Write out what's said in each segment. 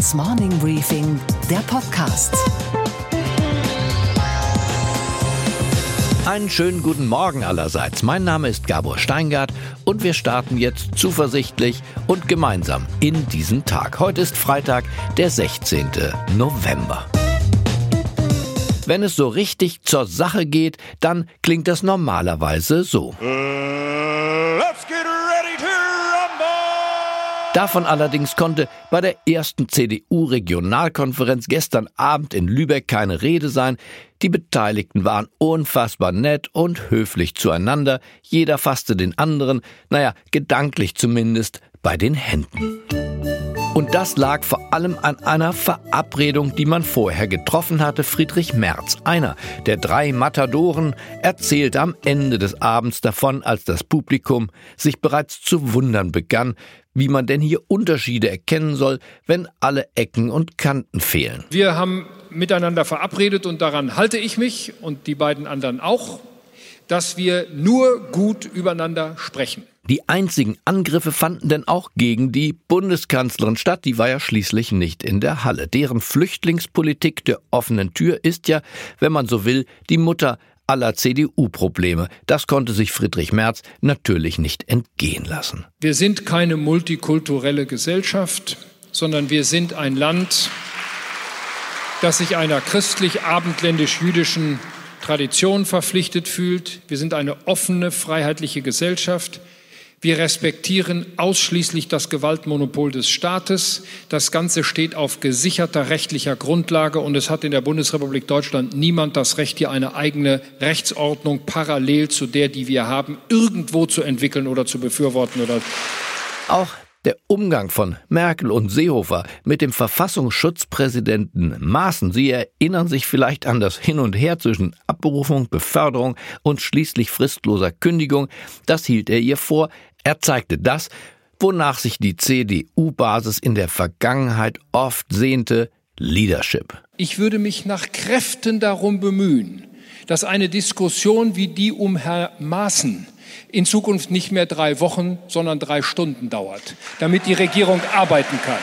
Handelsblatts Morning Briefing, der Podcast. Einen schönen guten Morgen allerseits. Mein Name ist Gabor Steingart und wir starten jetzt zuversichtlich und gemeinsam in diesen Tag. Heute ist Freitag, der 16. November. Wenn es so richtig zur Sache geht, dann klingt das normalerweise so. Davon allerdings konnte bei der ersten CDU-Regionalkonferenz gestern Abend in Lübeck keine Rede sein. Die Beteiligten waren unfassbar nett und höflich zueinander. Jeder fasste den anderen, naja, gedanklich zumindest, bei den Händen. Und das lag vor allem an einer Verabredung, die man vorher getroffen hatte. Friedrich Merz, einer der drei Matadoren, erzählte am Ende des Abends davon, als das Publikum sich bereits zu wundern begann, wie man denn hier Unterschiede erkennen soll, wenn alle Ecken und Kanten fehlen. Wir haben miteinander verabredet und daran halte ich mich und die beiden anderen auch, dass wir nur gut übereinander sprechen. Die einzigen Angriffe fanden denn auch gegen die Bundeskanzlerin statt, die war ja schließlich nicht in der Halle. Deren Flüchtlingspolitik der offenen Tür ist ja, wenn man so will, die Mutter aller CDU-Probleme. Das konnte sich Friedrich Merz natürlich nicht entgehen lassen. Wir sind keine multikulturelle Gesellschaft, sondern wir sind ein Land, das sich einer christlich-abendländisch-jüdischen Tradition verpflichtet fühlt. Wir sind eine offene, freiheitliche Gesellschaft. Wir respektieren ausschließlich das Gewaltmonopol des Staates. Das Ganze steht auf gesicherter rechtlicher Grundlage und es hat in der Bundesrepublik Deutschland niemand das Recht, hier eine eigene Rechtsordnung parallel zu der, die wir haben, irgendwo zu entwickeln oder zu befürworten oder auch der Umgang von Merkel und Seehofer mit dem Verfassungsschutzpräsidenten Maaßen, Sie erinnern sich vielleicht an das Hin und Her zwischen Abberufung, Beförderung und schließlich fristloser Kündigung, das hielt er ihr vor, er zeigte das, wonach sich die CDU-Basis in der Vergangenheit oft sehnte, Leadership. Ich würde mich nach Kräften darum bemühen, dass eine Diskussion wie die um Herrn Maaßen in Zukunft nicht mehr drei Wochen, sondern drei Stunden dauert, damit die Regierung arbeiten kann.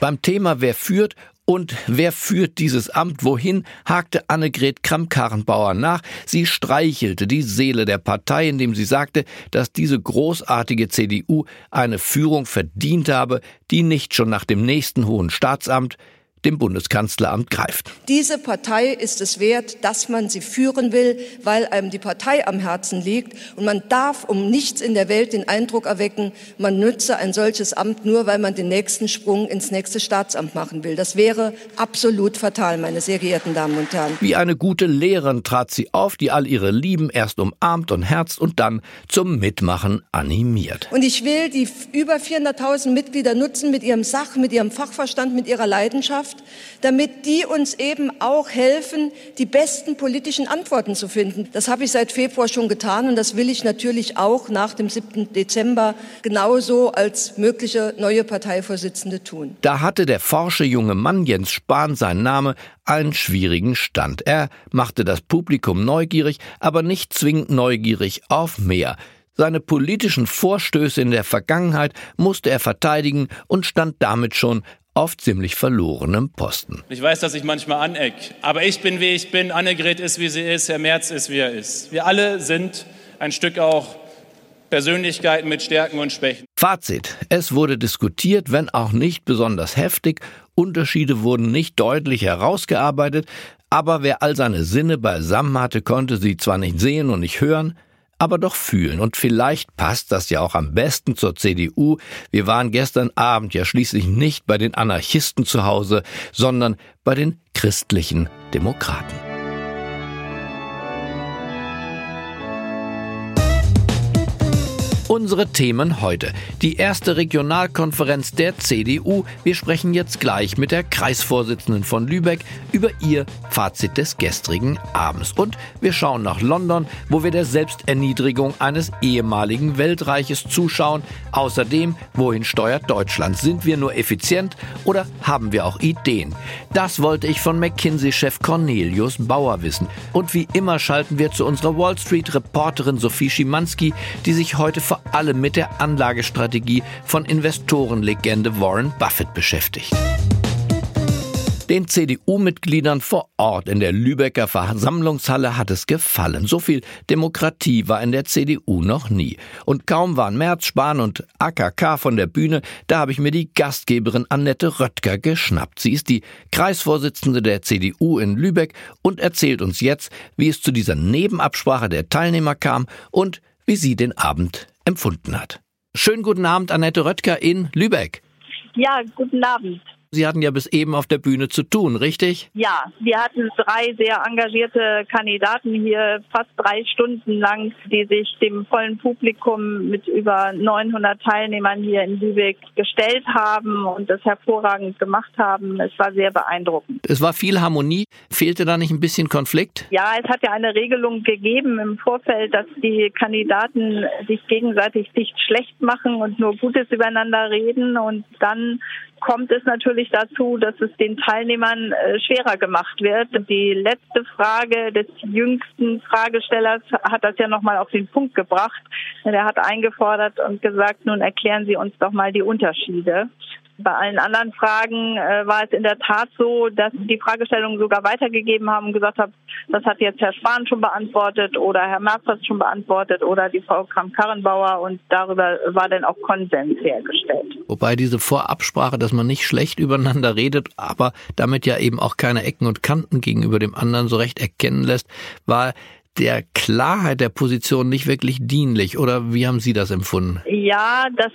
Beim Thema Wer führt und wer führt dieses Amt wohin, hakte Annegret Kramp-Karrenbauer nach. Sie streichelte die Seele der Partei, indem sie sagte, dass diese großartige CDU eine Führung verdient habe, die nicht schon nach dem nächsten hohen Staatsamt dem Bundeskanzleramt greift. Diese Partei ist es wert, dass man sie führen will, weil einem die Partei am Herzen liegt. Und man darf um nichts in der Welt den Eindruck erwecken, man nütze ein solches Amt nur, weil man den nächsten Sprung ins nächste Staatsamt machen will. Das wäre absolut fatal, meine sehr geehrten Damen und Herren. Wie eine gute Lehrerin trat sie auf, die all ihre Lieben erst umarmt und herzt und dann zum Mitmachen animiert. Und ich will die über 400.000 Mitglieder nutzen mit ihrem Sach, mit ihrem Fachverstand, mit ihrer Leidenschaft Gesellschaft, damit die uns eben auch helfen, die besten politischen Antworten zu finden. Das habe ich seit Februar schon getan und das will ich natürlich auch nach dem 7. Dezember genauso als mögliche neue Parteivorsitzende tun. Da hatte der forsche junge Mann Jens Spahn, sein Name, einen schwierigen Stand. Er machte das Publikum neugierig, aber nicht zwingend neugierig auf mehr. Seine politischen Vorstöße in der Vergangenheit musste er verteidigen und stand damit schon auf ziemlich verlorenem Posten. Ich weiß, dass ich manchmal aneck, aber ich bin, wie ich bin, Annegret ist, wie sie ist, Herr Merz ist, wie er ist. Wir alle sind ein Stück auch Persönlichkeiten mit Stärken und Schwächen. Fazit. Es wurde diskutiert, wenn auch nicht besonders heftig. Unterschiede wurden nicht deutlich herausgearbeitet, aber wer all seine Sinne beisammen hatte, konnte sie zwar nicht sehen und nicht hören, aber doch fühlen. Und vielleicht passt das ja auch am besten zur CDU. Wir waren gestern Abend ja schließlich nicht bei den Anarchisten zu Hause, sondern bei den christlichen Demokraten. Unsere Themen heute. Die erste Regionalkonferenz der CDU. Wir sprechen jetzt gleich mit der Kreisvorsitzenden von Lübeck über ihr Fazit des gestrigen Abends. Und wir schauen nach London, wo wir der Selbsterniedrigung eines ehemaligen Weltreiches zuschauen. Außerdem, wohin steuert Deutschland? Sind wir nur effizient oder haben wir auch Ideen? Das wollte ich von McKinsey-Chef Cornelius Bauer wissen. Und wie immer schalten wir zu unserer Wall Street-Reporterin Sophie Schimanski, die sich heute vor allem mit der Anlagestrategie von Investorenlegende Warren Buffett beschäftigt. Den CDU-Mitgliedern vor Ort in der Lübecker Versammlungshalle hat es gefallen. So viel Demokratie war in der CDU noch nie. Und kaum waren Merz, Spahn und AKK von der Bühne, da habe ich mir die Gastgeberin Annette Röttger geschnappt. Sie ist die Kreisvorsitzende der CDU in Lübeck und erzählt uns jetzt, wie es zu dieser Nebenabsprache der Teilnehmer kam und wie sie den Abend empfunden hat. Schönen guten Abend, Annette Röttger in Lübeck. Ja, guten Abend. Sie hatten ja bis eben auf der Bühne zu tun, richtig? Ja, wir hatten drei sehr engagierte Kandidaten hier, fast drei Stunden lang, die sich dem vollen Publikum mit über 900 Teilnehmern hier in Lübeck gestellt haben und das hervorragend gemacht haben. Es war sehr beeindruckend. Es war viel Harmonie. Fehlte da nicht ein bisschen Konflikt? Ja, es hat ja eine Regelung gegeben im Vorfeld, dass die Kandidaten sich gegenseitig nicht schlecht machen und nur Gutes übereinander reden und dann kommt es natürlich dazu, dass es den Teilnehmern äh, schwerer gemacht wird. Die letzte Frage des jüngsten Fragestellers hat das ja nochmal auf den Punkt gebracht. Er hat eingefordert und gesagt, nun erklären Sie uns doch mal die Unterschiede. Bei allen anderen Fragen äh, war es in der Tat so, dass die Fragestellungen sogar weitergegeben haben und gesagt haben, das hat jetzt Herr Spahn schon beantwortet oder Herr Merz hat schon beantwortet oder die Frau Kramp-Karrenbauer und darüber war dann auch Konsens hergestellt. Wobei diese Vorabsprache, dass man nicht schlecht übereinander redet, aber damit ja eben auch keine Ecken und Kanten gegenüber dem anderen so recht erkennen lässt, war der Klarheit der Position nicht wirklich dienlich. Oder wie haben Sie das empfunden? Ja, das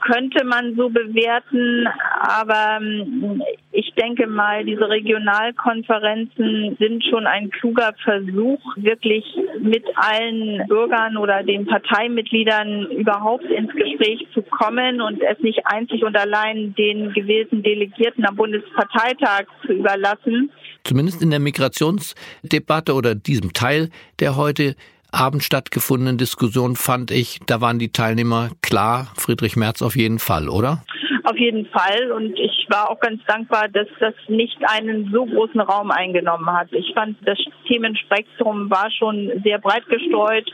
könnte man so bewerten, aber ähm, ich denke mal, diese Regionalkonferenzen sind schon ein kluger Versuch, wirklich mit allen Bürgern oder den Parteimitgliedern überhaupt ins Gespräch zu kommen und es nicht einzig und allein den gewählten Delegierten am Bundesparteitag zu überlassen. Zumindest in der Migrationsdebatte oder diesem Teil, der heute Abend stattgefundenen Diskussion fand ich, da waren die Teilnehmer klar, Friedrich Merz auf jeden Fall, oder? Auf jeden Fall. Und ich war auch ganz dankbar, dass das nicht einen so großen Raum eingenommen hat. Ich fand, das Themenspektrum war schon sehr breit gestreut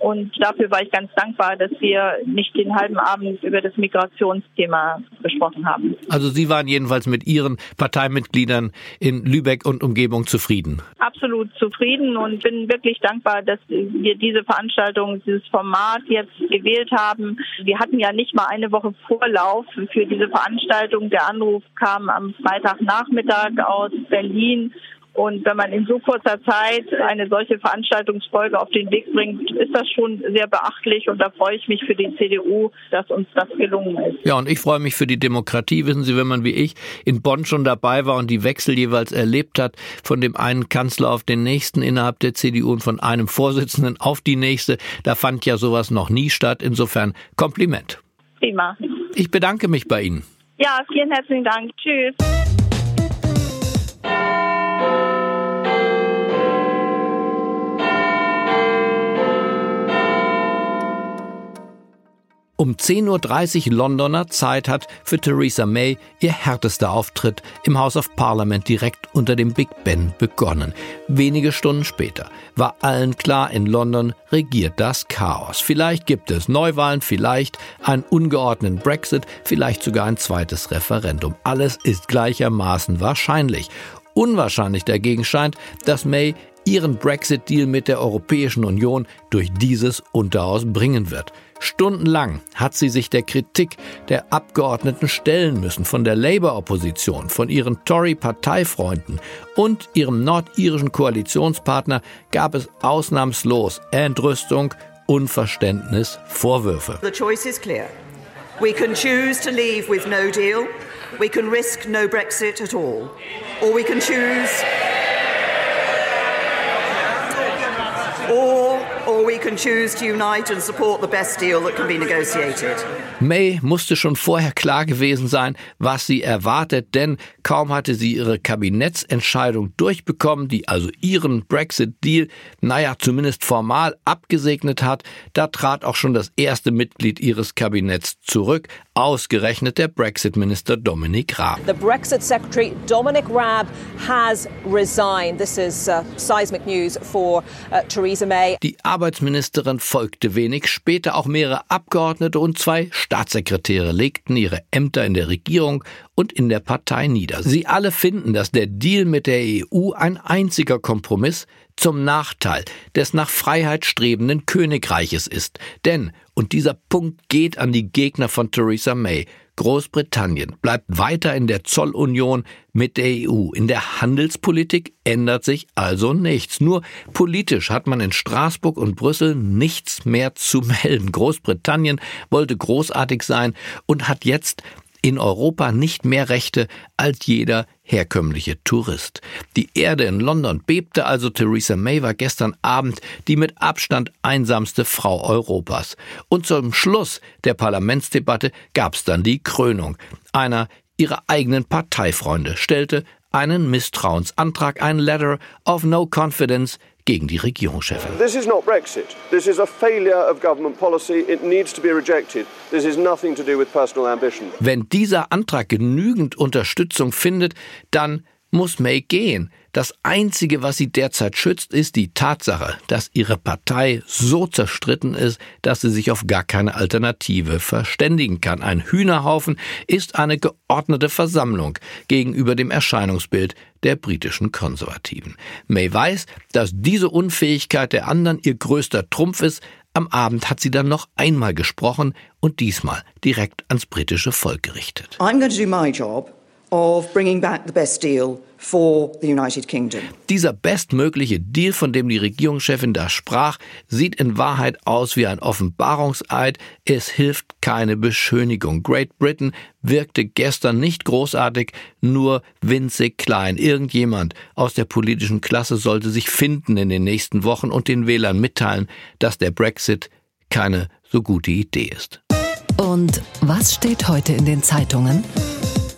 und dafür war ich ganz dankbar, dass wir nicht den halben Abend über das Migrationsthema gesprochen haben. Also Sie waren jedenfalls mit Ihren Parteimitgliedern in Lübeck und Umgebung zufrieden? Absolut zufrieden und bin wirklich dankbar, dass wir diese Veranstaltung, dieses Format jetzt gewählt haben. Wir hatten ja nicht mal eine Woche Vorlauf für diese Veranstaltung. Der Anruf kam am Freitagnachmittag aus Berlin und wenn man in so kurzer Zeit eine solche Veranstaltungsfolge auf den Weg bringt, ist das schon sehr beachtlich und da freue ich mich für die CDU, dass uns das gelungen ist. Ja, und ich freue mich für die Demokratie. Wissen Sie, wenn man wie ich in Bonn schon dabei war und die Wechsel jeweils erlebt hat, von dem einen Kanzler auf den nächsten innerhalb der CDU und von einem Vorsitzenden auf die nächste, da fand ja sowas noch nie statt. Insofern Kompliment. Prima. Ich bedanke mich bei Ihnen. Ja, vielen herzlichen Dank. Tschüss. Um 10.30 Uhr Londoner Zeit hat für Theresa May ihr härtester Auftritt im House of Parliament direkt unter dem Big Ben begonnen. Wenige Stunden später war allen klar, in London regiert das Chaos. Vielleicht gibt es Neuwahlen, vielleicht einen ungeordneten Brexit, vielleicht sogar ein zweites Referendum. Alles ist gleichermaßen wahrscheinlich. Unwahrscheinlich dagegen scheint, dass May ihren Brexit-Deal mit der Europäischen Union durch dieses Unterhaus bringen wird. Stundenlang hat sie sich der Kritik der Abgeordneten stellen müssen, von der Labour-Opposition, von ihren Tory-Parteifreunden und ihrem nordirischen Koalitionspartner gab es ausnahmslos Entrüstung, Unverständnis, Vorwürfe. The choice is clear. We can choose to leave with no deal. We can risk no Brexit at all. Or we can choose or or we can choose to unite and support the best deal that can be negotiated. May musste schon vorher klar gewesen sein, was sie erwartet, denn kaum hatte sie ihre Kabinettsentscheidung durchbekommen, die also ihren Brexit-Deal, naja, zumindest formal abgesegnet hat, da trat auch schon das erste Mitglied ihres Kabinetts zurück, ausgerechnet der Brexit-Minister Dominic Raab. The Brexit Secretary Dominic Raab has resigned. This is uh, seismic news for uh, Theresa May. Die Arbeitsministerin folgte wenig später. Auch mehrere Abgeordnete und zwei Staatssekretäre legten ihre Ämter in der Regierung und in der Partei nieder. Sie alle finden, dass der Deal mit der EU ein einziger Kompromiss zum Nachteil des nach Freiheit strebenden Königreiches ist. Denn, und dieser Punkt geht an die Gegner von Theresa May, Großbritannien bleibt weiter in der Zollunion mit der EU. In der Handelspolitik ändert sich also nichts. Nur politisch hat man in Straßburg und Brüssel nichts mehr zu melden. Großbritannien wollte großartig sein und hat jetzt in Europa nicht mehr Rechte als jeder herkömmliche Tourist. Die Erde in London bebte, also Theresa May war gestern Abend die mit Abstand einsamste Frau Europas. Und zum Schluss der Parlamentsdebatte gab's dann die Krönung. Einer ihrer eigenen Parteifreunde stellte einen Misstrauensantrag, ein Letter of No Confidence gegen die Regierungschefin. This is not Brexit. This is a failure of government policy. It needs to be rejected. This is nothing to do with personal ambition. Wenn dieser Antrag genügend Unterstützung findet, dann muss May gehen. Das Einzige, was sie derzeit schützt, ist die Tatsache, dass ihre Partei so zerstritten ist, dass sie sich auf gar keine Alternative verständigen kann. Ein Hühnerhaufen ist eine geordnete Versammlung gegenüber dem Erscheinungsbild der britischen Konservativen. May weiß, dass diese Unfähigkeit der anderen ihr größter Trumpf ist, am Abend hat sie dann noch einmal gesprochen und diesmal direkt ans britische Volk gerichtet. I'm going to do my job of bringing back the best deal for the United Kingdom. Dieser bestmögliche Deal, von dem die Regierungschefin da sprach, sieht in Wahrheit aus wie ein Offenbarungseid. Es hilft keine Beschönigung. Great Britain wirkte gestern nicht großartig, nur winzig klein. Irgendjemand aus der politischen Klasse sollte sich finden in den nächsten Wochen und den Wählern mitteilen, dass der Brexit keine so gute Idee ist. Und was steht heute in den Zeitungen?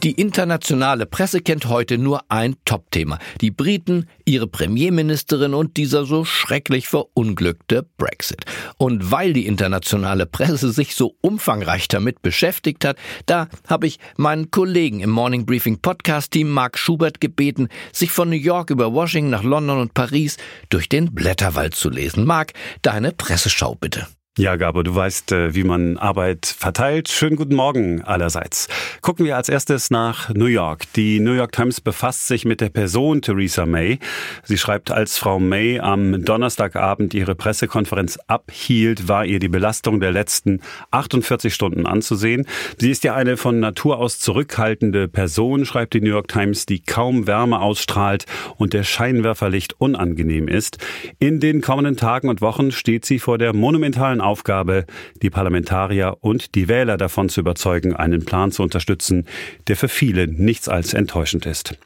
Die internationale Presse kennt heute nur ein Topthema. Die Briten, ihre Premierministerin und dieser so schrecklich verunglückte Brexit. Und weil die internationale Presse sich so umfangreich damit beschäftigt hat, da habe ich meinen Kollegen im Morning Briefing Podcast Team Mark Schubert gebeten, sich von New York über Washington nach London und Paris durch den Blätterwald zu lesen. Mark, deine Presseschau bitte. Ja, Gabo, du weißt, äh, wie man Arbeit verteilt. Schönen guten Morgen allerseits. Gucken wir als erstes nach New York. Die New York Times befasst sich mit der Person Theresa May. Sie schreibt, als Frau May am Donnerstagabend ihre Pressekonferenz abhielt, war ihr die Belastung der letzten 48 Stunden anzusehen. Sie ist ja eine von Natur aus zurückhaltende Person, schreibt die New York Times, die kaum Wärme ausstrahlt und der Scheinwerferlicht unangenehm ist. In den kommenden Tagen und Wochen steht sie vor der monumentalen Aufgabe, die Parlamentarier und die Wähler davon zu überzeugen, einen Plan zu unterstützen, der für viele nichts als enttäuschend ist.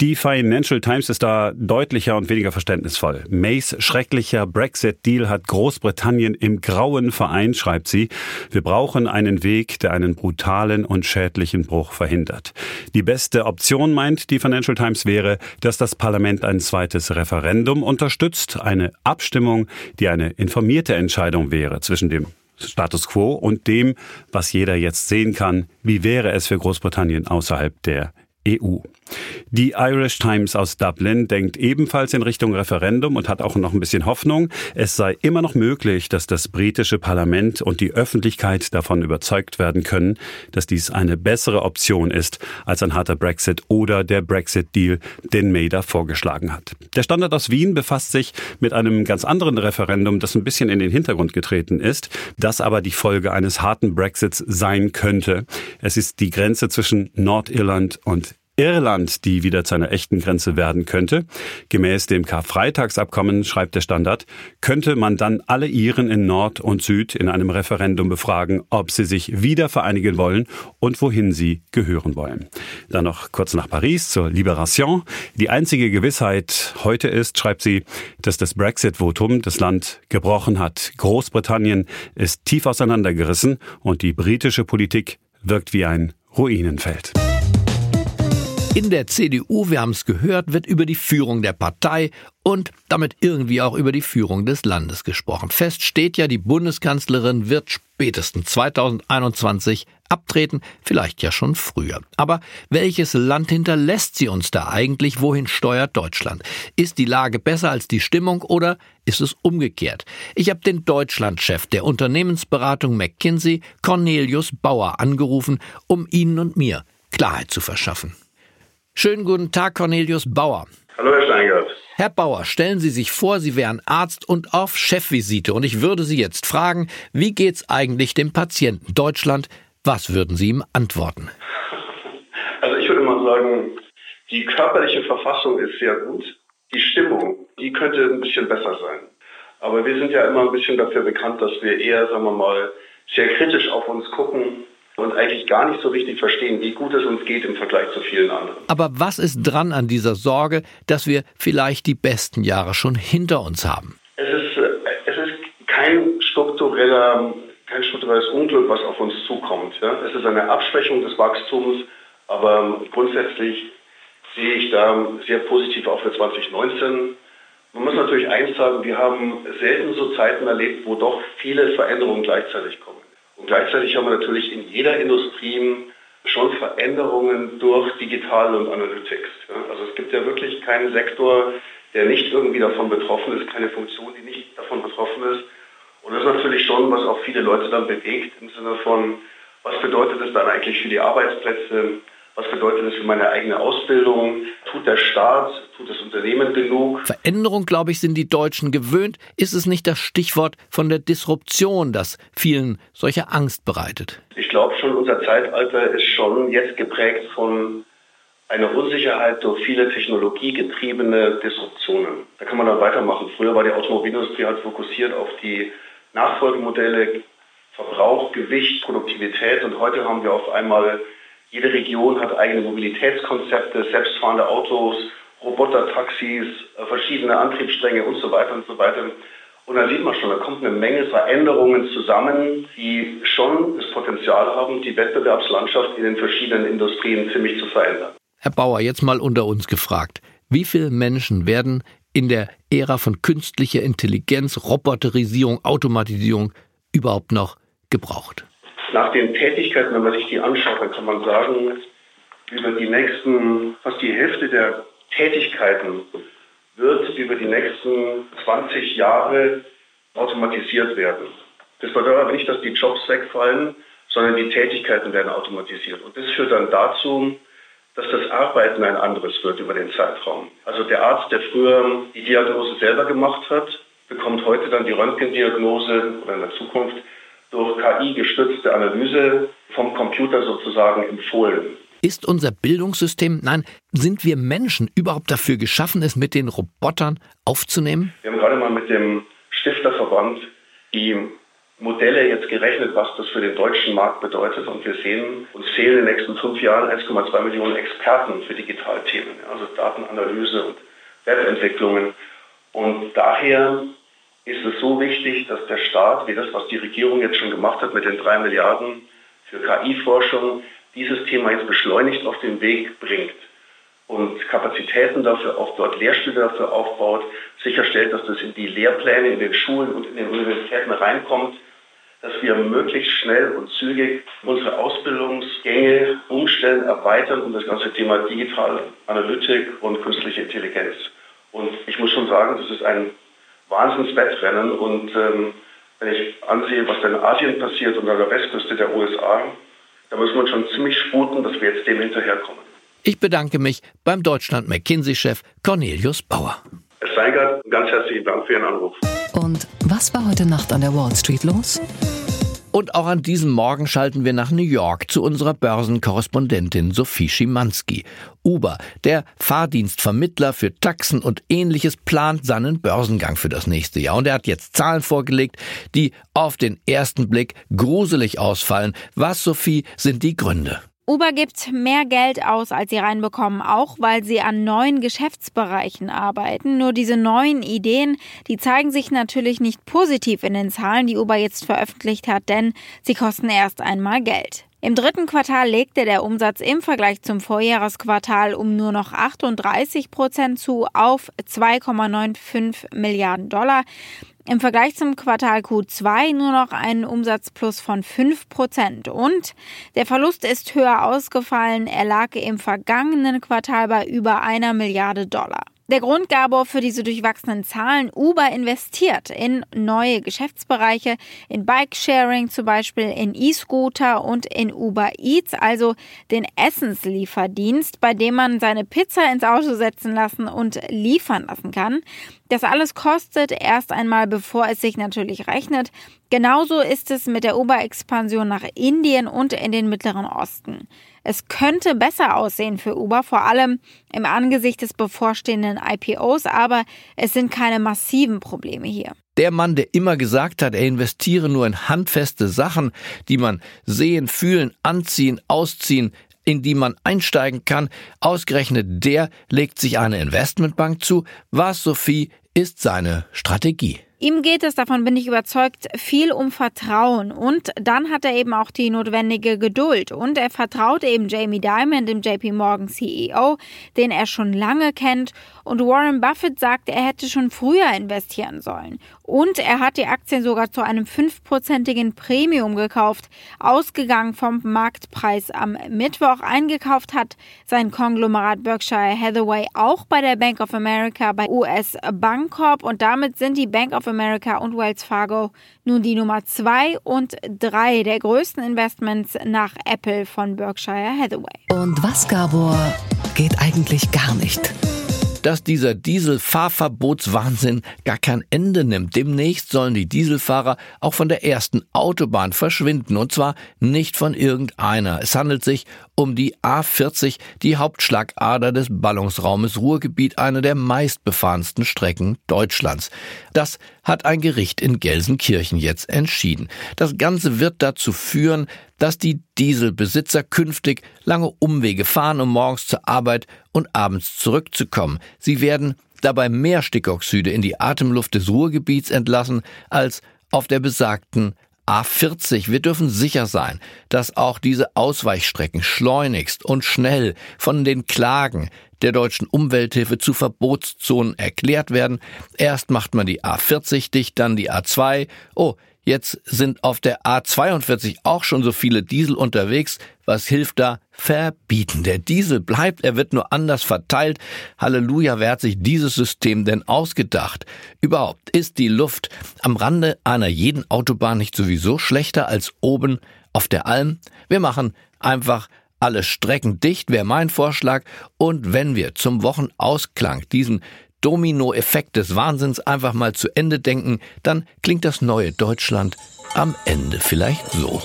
Die Financial Times ist da deutlicher und weniger verständnisvoll. Mays schrecklicher Brexit-Deal hat Großbritannien im Grauen vereint, schreibt sie. Wir brauchen einen Weg, der einen brutalen und schädlichen Bruch verhindert. Die beste Option, meint die Financial Times, wäre, dass das Parlament ein zweites Referendum unterstützt, eine Abstimmung, die eine informierte Entscheidung wäre zwischen dem Status quo und dem, was jeder jetzt sehen kann, wie wäre es für Großbritannien außerhalb der EU. Die Irish Times aus Dublin denkt ebenfalls in Richtung Referendum und hat auch noch ein bisschen Hoffnung. Es sei immer noch möglich, dass das britische Parlament und die Öffentlichkeit davon überzeugt werden können, dass dies eine bessere Option ist als ein harter Brexit oder der Brexit-Deal, den May da vorgeschlagen hat. Der Standard aus Wien befasst sich mit einem ganz anderen Referendum, das ein bisschen in den Hintergrund getreten ist, das aber die Folge eines harten Brexits sein könnte. Es ist die Grenze zwischen Nordirland und Irland, die wieder zu einer echten Grenze werden könnte. Gemäß dem Karfreitagsabkommen, schreibt der Standard, könnte man dann alle Iren in Nord und Süd in einem Referendum befragen, ob sie sich wieder vereinigen wollen und wohin sie gehören wollen. Dann noch kurz nach Paris zur Liberation. Die einzige Gewissheit heute ist, schreibt sie, dass das Brexit-Votum das Land gebrochen hat. Großbritannien ist tief auseinandergerissen und die britische Politik wirkt wie ein Ruinenfeld. In der CDU, wir haben es gehört, wird über die Führung der Partei und damit irgendwie auch über die Führung des Landes gesprochen. Fest steht ja, die Bundeskanzlerin wird spätestens 2021 abtreten, vielleicht ja schon früher. Aber welches Land hinterlässt sie uns da eigentlich? Wohin steuert Deutschland? Ist die Lage besser als die Stimmung oder ist es umgekehrt? Ich habe den Deutschlandchef der Unternehmensberatung McKinsey, Cornelius Bauer, angerufen, um Ihnen und mir Klarheit zu verschaffen. Schönen guten Tag, Cornelius Bauer. Hallo, Herr Steingart. Herr Bauer, stellen Sie sich vor, Sie wären Arzt und auf Chefvisite und ich würde Sie jetzt fragen, wie geht's eigentlich dem Patienten Deutschland? Was würden Sie ihm antworten? Also ich würde mal sagen, die körperliche Verfassung ist sehr gut. Die Stimmung, die könnte ein bisschen besser sein. Aber wir sind ja immer ein bisschen dafür bekannt, dass wir eher, sagen wir mal, sehr kritisch auf uns gucken und eigentlich gar nicht so richtig verstehen, wie gut es uns geht im Vergleich zu vielen anderen. Aber was ist dran an dieser Sorge, dass wir vielleicht die besten Jahre schon hinter uns haben? Es ist, äh, es ist kein struktureller, kein strukturelles Unglück, was auf uns zukommt. Ja? Es ist eine Abschwächung des Wachstums, aber grundsätzlich sehe ich da sehr positiv auch für 2019. Man muss natürlich eins sagen, wir haben selten so Zeiten erlebt, wo doch viele Veränderungen gleichzeitig kommen. Und gleichzeitig haben wir natürlich in jeder Industrie schon Veränderungen durch Digital und Analytics. Also es gibt ja wirklich keinen Sektor, der nicht irgendwie davon betroffen ist, keine Funktion, die nicht davon betroffen ist. Und das ist natürlich schon, was auch viele Leute dann bewegt im Sinne von, was bedeutet es dann eigentlich für die Arbeitsplätze, was bedeutet das für meine eigene Ausbildung? Tut der Staat, tut das Unternehmen genug? Veränderung, glaube ich, sind die Deutschen gewöhnt. Ist es nicht das Stichwort von der Disruption, das vielen solche Angst bereitet? Ich glaube schon, unser Zeitalter ist schon jetzt geprägt von einer Unsicherheit durch viele technologiegetriebene Disruptionen. Da kann man dann weitermachen. Früher war die Automobilindustrie halt fokussiert auf die Nachfolgemodelle, Verbrauch, Gewicht, Produktivität und heute haben wir auf einmal jede Region hat eigene Mobilitätskonzepte, selbstfahrende Autos, Robotertaxis, äh, verschiedene Antriebsstränge und so weiter und so weiter. Und da sieht man schon, da kommt eine Menge Veränderungen zusammen, die schon das Potenzial haben, die Wettbewerbslandschaft in den verschiedenen Industrien ziemlich zu verändern. Herr Bauer, jetzt mal unter uns gefragt. Wie viele Menschen werden in der Ära von künstlicher Intelligenz, Roboterisierung, Automatisierung überhaupt noch gebraucht? Nach den Tätigkeiten, wenn man sich die anschaut, dann kann man sagen, über die nächsten, fast die Hälfte der Tätigkeiten wird über die nächsten 20 Jahre automatisiert werden. Das bedeutet aber nicht, dass die Jobs wegfallen, sondern die Tätigkeiten werden automatisiert. Und das führt dann dazu, dass das Arbeiten ein anderes wird über den Zeitraum. Also der Arzt, der früher die Diagnose selber gemacht hat, bekommt heute dann die Röntgendiagnose oder in der Zukunft durch KI-gestützte Analyse vom Computer sozusagen empfohlen. Ist unser Bildungssystem, nein, sind wir Menschen überhaupt dafür geschaffen, es mit den Robotern aufzunehmen? Wir haben gerade mal mit dem Stifterverband die Modelle jetzt gerechnet, was das für den deutschen Markt bedeutet. Und wir sehen, uns fehlen in den nächsten fünf Jahren 1,2 Millionen Experten für Digitalthemen, also Datenanalyse und Webentwicklungen. Und daher ist es so wichtig, dass der Staat, wie das, was die Regierung jetzt schon gemacht hat mit den drei Milliarden für KI-Forschung, dieses Thema jetzt beschleunigt auf den Weg bringt und Kapazitäten dafür aufbaut, Lehrstühle dafür aufbaut, sicherstellt, dass das in die Lehrpläne in den Schulen und in den Universitäten reinkommt, dass wir möglichst schnell und zügig unsere Ausbildungsgänge umstellen, erweitern um das ganze Thema Digital Analytik und künstliche Intelligenz. Und ich muss schon sagen, das ist ein Wahnsinnswettrennen. Und ähm, wenn ich ansehe, was da in Asien passiert und an der Westküste der USA, da muss man schon ziemlich sputen, dass wir jetzt dem hinterherkommen. Ich bedanke mich beim Deutschland McKinsey-Chef Cornelius Bauer. Es sei ganz herzlichen Dank für Ihren Anruf. Und was war heute Nacht an der Wall Street los? Und auch an diesem Morgen schalten wir nach New York zu unserer Börsenkorrespondentin Sophie Schimanski. Uber, der Fahrdienstvermittler für Taxen und ähnliches, plant seinen Börsengang für das nächste Jahr. Und er hat jetzt Zahlen vorgelegt, die auf den ersten Blick gruselig ausfallen. Was, Sophie, sind die Gründe? Uber gibt mehr Geld aus, als sie reinbekommen, auch weil sie an neuen Geschäftsbereichen arbeiten. Nur diese neuen Ideen, die zeigen sich natürlich nicht positiv in den Zahlen, die Uber jetzt veröffentlicht hat, denn sie kosten erst einmal Geld. Im dritten Quartal legte der Umsatz im Vergleich zum Vorjahresquartal um nur noch 38 Prozent zu auf 2,95 Milliarden Dollar. Im Vergleich zum Quartal Q2 nur noch einen Umsatzplus von 5 Prozent. Und der Verlust ist höher ausgefallen. Er lag im vergangenen Quartal bei über einer Milliarde Dollar. Der Grund, Gabor, für diese durchwachsenen Zahlen, Uber investiert in neue Geschäftsbereiche, in Bike-Sharing zum Beispiel, in E-Scooter und in Uber Eats, also den Essenslieferdienst, bei dem man seine Pizza ins Auto setzen lassen und liefern lassen kann. Das alles kostet erst einmal, bevor es sich natürlich rechnet. Genauso ist es mit der Uber-Expansion nach Indien und in den Mittleren Osten. Es könnte besser aussehen für Uber, vor allem im Angesicht des bevorstehenden IPOs, aber es sind keine massiven Probleme hier. Der Mann, der immer gesagt hat, er investiere nur in handfeste Sachen, die man sehen, fühlen, anziehen, ausziehen, in die man einsteigen kann, ausgerechnet der legt sich eine Investmentbank zu. Was, Sophie, ist seine Strategie? Ihm geht es, davon bin ich überzeugt, viel um Vertrauen. Und dann hat er eben auch die notwendige Geduld. Und er vertraut eben Jamie Dimon, dem JP Morgan CEO, den er schon lange kennt. Und Warren Buffett sagt, er hätte schon früher investieren sollen. Und er hat die Aktien sogar zu einem fünfprozentigen Premium gekauft, ausgegangen vom Marktpreis am Mittwoch. Eingekauft hat sein Konglomerat Berkshire Hathaway auch bei der Bank of America, bei US Bancorp. Und damit sind die Bank of America und Wells Fargo nun die Nummer zwei und drei der größten Investments nach Apple von Berkshire Hathaway. Und was, Gabor, geht eigentlich gar nicht? dass dieser Dieselfahrverbotswahnsinn gar kein Ende nimmt. Demnächst sollen die Dieselfahrer auch von der ersten Autobahn verschwinden, und zwar nicht von irgendeiner. Es handelt sich um die A40, die Hauptschlagader des Ballungsraumes Ruhrgebiet, eine der meistbefahrensten Strecken Deutschlands. Das hat ein Gericht in Gelsenkirchen jetzt entschieden. Das Ganze wird dazu führen, dass die Dieselbesitzer künftig lange Umwege fahren, um morgens zur Arbeit und abends zurückzukommen. Sie werden dabei mehr Stickoxide in die Atemluft des Ruhrgebiets entlassen als auf der besagten A40. Wir dürfen sicher sein, dass auch diese Ausweichstrecken schleunigst und schnell von den Klagen der deutschen Umwelthilfe zu Verbotszonen erklärt werden. Erst macht man die A40 dicht, dann die A2. Oh, Jetzt sind auf der A42 auch schon so viele Diesel unterwegs. Was hilft da? Verbieten. Der Diesel bleibt, er wird nur anders verteilt. Halleluja, wer hat sich dieses System denn ausgedacht? Überhaupt ist die Luft am Rande einer jeden Autobahn nicht sowieso schlechter als oben auf der Alm? Wir machen einfach alle Strecken dicht, wäre mein Vorschlag. Und wenn wir zum Wochenausklang diesen Dominoeffekt des Wahnsinns einfach mal zu Ende denken, dann klingt das neue Deutschland am Ende vielleicht so.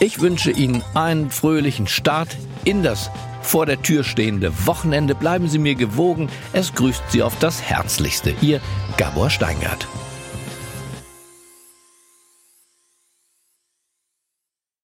Ich wünsche Ihnen einen fröhlichen Start in das vor der Tür stehende Wochenende. Bleiben Sie mir gewogen. Es grüßt Sie auf das Herzlichste. Ihr Gabor Steingart.